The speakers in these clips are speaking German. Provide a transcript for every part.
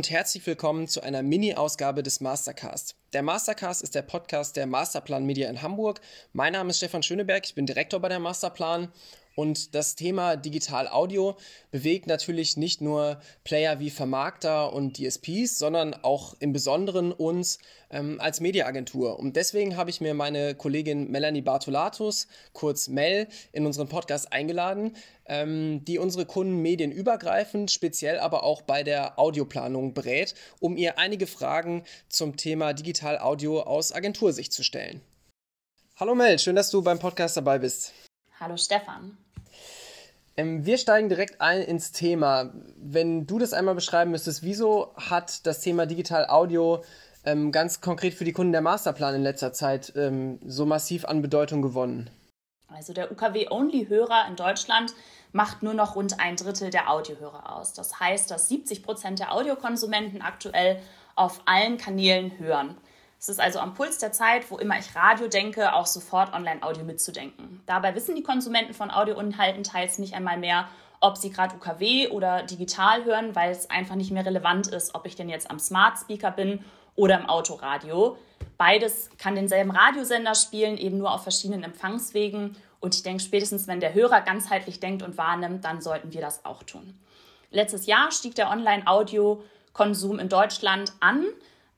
und herzlich willkommen zu einer Mini-Ausgabe des Mastercast. Der Mastercast ist der Podcast der Masterplan Media in Hamburg. Mein Name ist Stefan Schöneberg, ich bin Direktor bei der Masterplan und das Thema Digital Audio bewegt natürlich nicht nur Player wie Vermarkter und DSPs, sondern auch im Besonderen uns ähm, als Mediaagentur. Und deswegen habe ich mir meine Kollegin Melanie Bartolatus, kurz Mel, in unseren Podcast eingeladen, ähm, die unsere Kunden medienübergreifend, speziell aber auch bei der Audioplanung berät, um ihr einige Fragen zum Thema Digital Audio aus Agentursicht zu stellen. Hallo Mel, schön, dass du beim Podcast dabei bist. Hallo Stefan. Ähm, wir steigen direkt ein ins Thema. Wenn du das einmal beschreiben müsstest, wieso hat das Thema Digital Audio ähm, ganz konkret für die Kunden der Masterplan in letzter Zeit ähm, so massiv an Bedeutung gewonnen? Also der UKW-Only-Hörer in Deutschland macht nur noch rund ein Drittel der Audiohörer aus. Das heißt, dass 70 Prozent der Audiokonsumenten aktuell auf allen Kanälen hören. Es ist also am Puls der Zeit, wo immer ich Radio denke, auch sofort Online-Audio mitzudenken. Dabei wissen die Konsumenten von Audioinhalten teils nicht einmal mehr, ob sie gerade UKW oder digital hören, weil es einfach nicht mehr relevant ist, ob ich denn jetzt am Smart Speaker bin oder im Autoradio. Beides kann denselben Radiosender spielen, eben nur auf verschiedenen Empfangswegen. Und ich denke, spätestens wenn der Hörer ganzheitlich denkt und wahrnimmt, dann sollten wir das auch tun. Letztes Jahr stieg der Online-Audio-Konsum in Deutschland an.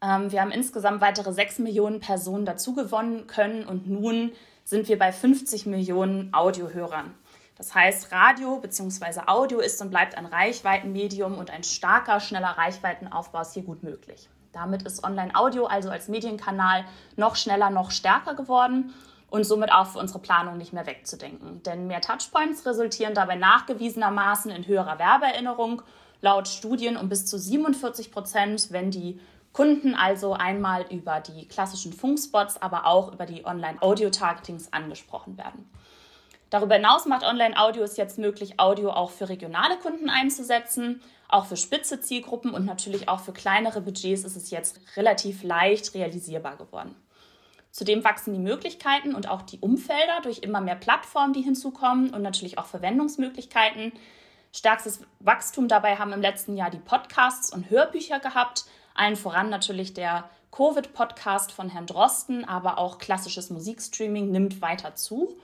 Ähm, wir haben insgesamt weitere 6 Millionen Personen dazugewonnen können und nun sind wir bei 50 Millionen Audiohörern. Das heißt, Radio bzw. Audio ist und bleibt ein Reichweitenmedium und ein starker, schneller Reichweitenaufbau ist hier gut möglich. Damit ist Online-Audio also als Medienkanal noch schneller, noch stärker geworden und somit auch für unsere Planung nicht mehr wegzudenken. Denn mehr Touchpoints resultieren dabei nachgewiesenermaßen in höherer Werbeerinnerung, laut Studien um bis zu 47 Prozent, wenn die Kunden also einmal über die klassischen Funkspots, aber auch über die Online-Audio-Targetings angesprochen werden. Darüber hinaus macht Online-Audio es jetzt möglich, Audio auch für regionale Kunden einzusetzen, auch für spitze Zielgruppen und natürlich auch für kleinere Budgets ist es jetzt relativ leicht realisierbar geworden. Zudem wachsen die Möglichkeiten und auch die Umfelder durch immer mehr Plattformen, die hinzukommen und natürlich auch Verwendungsmöglichkeiten. Stärkstes Wachstum dabei haben im letzten Jahr die Podcasts und Hörbücher gehabt, allen voran natürlich der Covid-Podcast von Herrn Drosten, aber auch klassisches Musikstreaming nimmt weiter zu.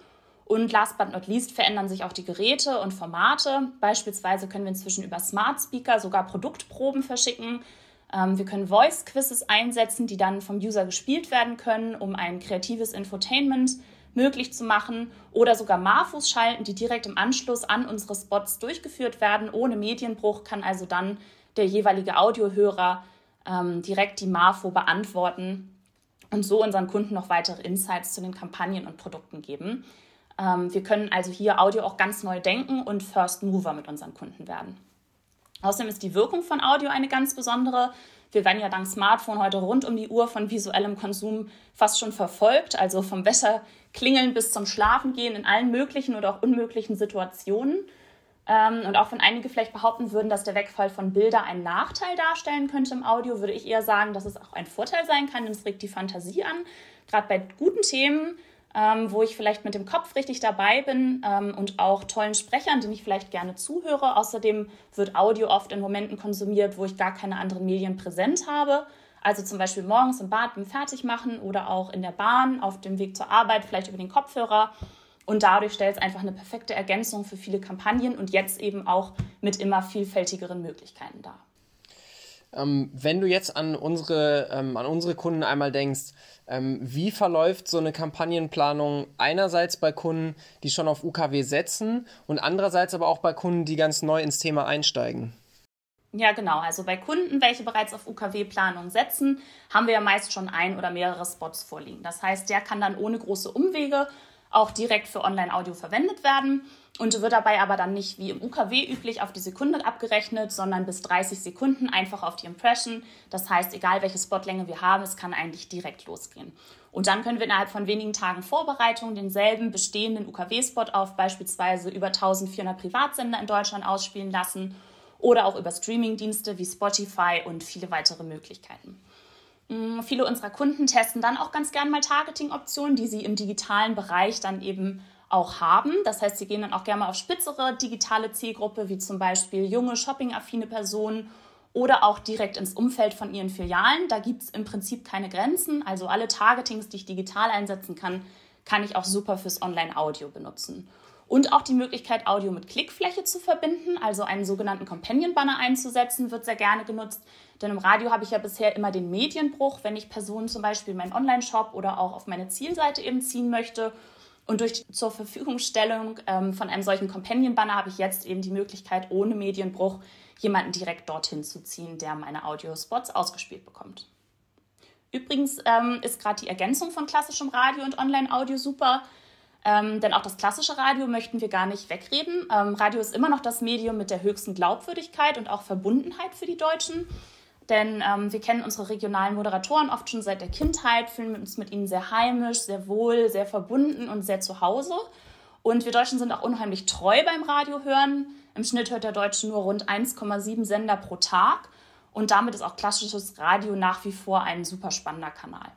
Und last but not least verändern sich auch die Geräte und Formate. Beispielsweise können wir inzwischen über Smart Speaker sogar Produktproben verschicken. Ähm, wir können Voice-Quizzes einsetzen, die dann vom User gespielt werden können, um ein kreatives Infotainment möglich zu machen. Oder sogar Marfus schalten, die direkt im Anschluss an unsere Spots durchgeführt werden. Ohne Medienbruch kann also dann der jeweilige Audiohörer ähm, direkt die Marfo beantworten und so unseren Kunden noch weitere Insights zu den Kampagnen und Produkten geben. Ähm, wir können also hier Audio auch ganz neu denken und First Mover mit unseren Kunden werden. Außerdem ist die Wirkung von Audio eine ganz besondere. Wir werden ja dank Smartphone heute rund um die Uhr von visuellem Konsum fast schon verfolgt, also vom Wetter klingeln bis zum Schlafengehen in allen möglichen oder auch unmöglichen Situationen. Ähm, und auch wenn einige vielleicht behaupten würden, dass der Wegfall von Bilder einen Nachteil darstellen könnte im Audio, würde ich eher sagen, dass es auch ein Vorteil sein kann, denn es regt die Fantasie an. Gerade bei guten Themen, ähm, wo ich vielleicht mit dem Kopf richtig dabei bin ähm, und auch tollen Sprechern, denen ich vielleicht gerne zuhöre. Außerdem wird Audio oft in Momenten konsumiert, wo ich gar keine anderen Medien präsent habe. Also zum Beispiel morgens im Bad beim Fertigmachen oder auch in der Bahn, auf dem Weg zur Arbeit, vielleicht über den Kopfhörer. Und dadurch stellt es einfach eine perfekte Ergänzung für viele Kampagnen und jetzt eben auch mit immer vielfältigeren Möglichkeiten dar. Ähm, wenn du jetzt an unsere, ähm, an unsere Kunden einmal denkst, ähm, wie verläuft so eine Kampagnenplanung einerseits bei Kunden, die schon auf UKW setzen und andererseits aber auch bei Kunden, die ganz neu ins Thema einsteigen? Ja, genau. Also bei Kunden, welche bereits auf UKW-Planung setzen, haben wir ja meist schon ein oder mehrere Spots vorliegen. Das heißt, der kann dann ohne große Umwege auch direkt für Online-Audio verwendet werden und wird dabei aber dann nicht wie im UKW üblich auf die Sekunde abgerechnet, sondern bis 30 Sekunden einfach auf die Impression. Das heißt, egal welche Spotlänge wir haben, es kann eigentlich direkt losgehen. Und dann können wir innerhalb von wenigen Tagen Vorbereitung denselben bestehenden UKW-Spot auf beispielsweise über 1400 Privatsender in Deutschland ausspielen lassen oder auch über Streamingdienste wie Spotify und viele weitere Möglichkeiten. Mm, viele unserer Kunden testen dann auch ganz gern mal Targeting-Optionen, die sie im digitalen Bereich dann eben auch haben. Das heißt, sie gehen dann auch gerne mal auf spitzere digitale Zielgruppe, wie zum Beispiel junge, shoppingaffine Personen oder auch direkt ins Umfeld von ihren Filialen. Da gibt es im Prinzip keine Grenzen. Also alle Targetings, die ich digital einsetzen kann, kann ich auch super fürs Online-Audio benutzen. Und auch die Möglichkeit, Audio mit Klickfläche zu verbinden, also einen sogenannten Companion-Banner einzusetzen, wird sehr gerne genutzt. Denn im Radio habe ich ja bisher immer den Medienbruch, wenn ich Personen zum Beispiel in meinen Online-Shop oder auch auf meine Zielseite eben ziehen möchte. Und durch die zur Verfügungstellung ähm, von einem solchen Companion-Banner habe ich jetzt eben die Möglichkeit, ohne Medienbruch jemanden direkt dorthin zu ziehen, der meine Audiospots ausgespielt bekommt. Übrigens ähm, ist gerade die Ergänzung von klassischem Radio und Online-Audio super. Ähm, denn auch das klassische Radio möchten wir gar nicht wegreden. Ähm, Radio ist immer noch das Medium mit der höchsten Glaubwürdigkeit und auch Verbundenheit für die Deutschen. Denn ähm, wir kennen unsere regionalen Moderatoren oft schon seit der Kindheit, fühlen uns mit ihnen sehr heimisch, sehr wohl, sehr verbunden und sehr zu Hause. Und wir Deutschen sind auch unheimlich treu beim Radiohören. Im Schnitt hört der Deutsche nur rund 1,7 Sender pro Tag. Und damit ist auch klassisches Radio nach wie vor ein super spannender Kanal.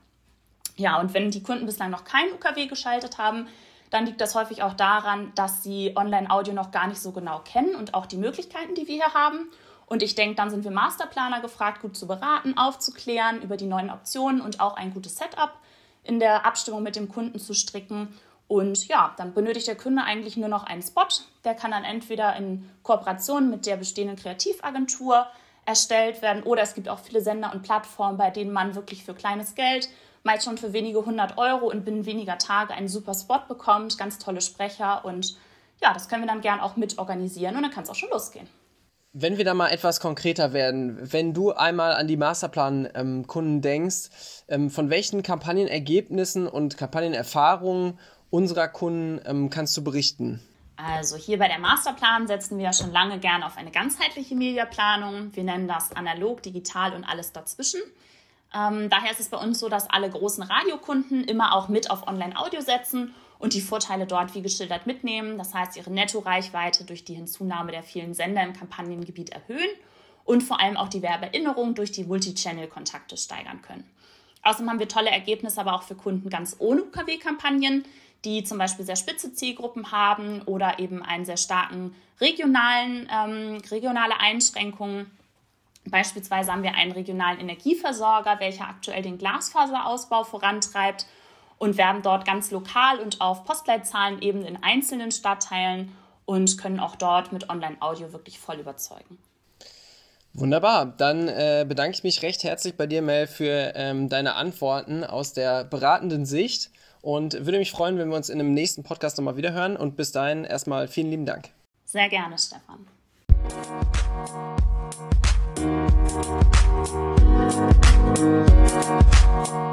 Ja, und wenn die Kunden bislang noch kein UKW geschaltet haben, dann liegt das häufig auch daran, dass sie Online-Audio noch gar nicht so genau kennen und auch die Möglichkeiten, die wir hier haben. Und ich denke, dann sind wir Masterplaner gefragt, gut zu beraten, aufzuklären über die neuen Optionen und auch ein gutes Setup in der Abstimmung mit dem Kunden zu stricken. Und ja, dann benötigt der Kunde eigentlich nur noch einen Spot. Der kann dann entweder in Kooperation mit der bestehenden Kreativagentur erstellt werden oder es gibt auch viele Sender und Plattformen, bei denen man wirklich für kleines Geld meist schon für wenige hundert Euro und binnen weniger Tage einen super Spot bekommt, ganz tolle Sprecher und ja, das können wir dann gern auch mit organisieren und dann kann es auch schon losgehen. Wenn wir da mal etwas konkreter werden, wenn du einmal an die Masterplan-Kunden ähm, denkst, ähm, von welchen Kampagnenergebnissen und Kampagnenerfahrungen unserer Kunden ähm, kannst du berichten? Also hier bei der Masterplan setzen wir ja schon lange gern auf eine ganzheitliche Mediaplanung. Wir nennen das analog, digital und alles dazwischen. Ähm, daher ist es bei uns so, dass alle großen Radiokunden immer auch mit auf Online-Audio setzen und die Vorteile dort wie geschildert mitnehmen. Das heißt, ihre Netto-Reichweite durch die Hinzunahme der vielen Sender im Kampagnengebiet erhöhen und vor allem auch die Werbeerinnerung durch die Multichannel-Kontakte steigern können. Außerdem haben wir tolle Ergebnisse aber auch für Kunden ganz ohne UKW-Kampagnen, die zum Beispiel sehr spitze Zielgruppen haben oder eben einen sehr starken regionalen, ähm, regionale Einschränkungen Beispielsweise haben wir einen regionalen Energieversorger, welcher aktuell den Glasfaserausbau vorantreibt und werben dort ganz lokal und auf Postleitzahlen eben in einzelnen Stadtteilen und können auch dort mit Online-Audio wirklich voll überzeugen. Wunderbar, dann äh, bedanke ich mich recht herzlich bei dir, Mel, für ähm, deine Antworten aus der beratenden Sicht und würde mich freuen, wenn wir uns in einem nächsten Podcast nochmal wiederhören. Und bis dahin erstmal vielen lieben Dank. Sehr gerne, Stefan. Thank you.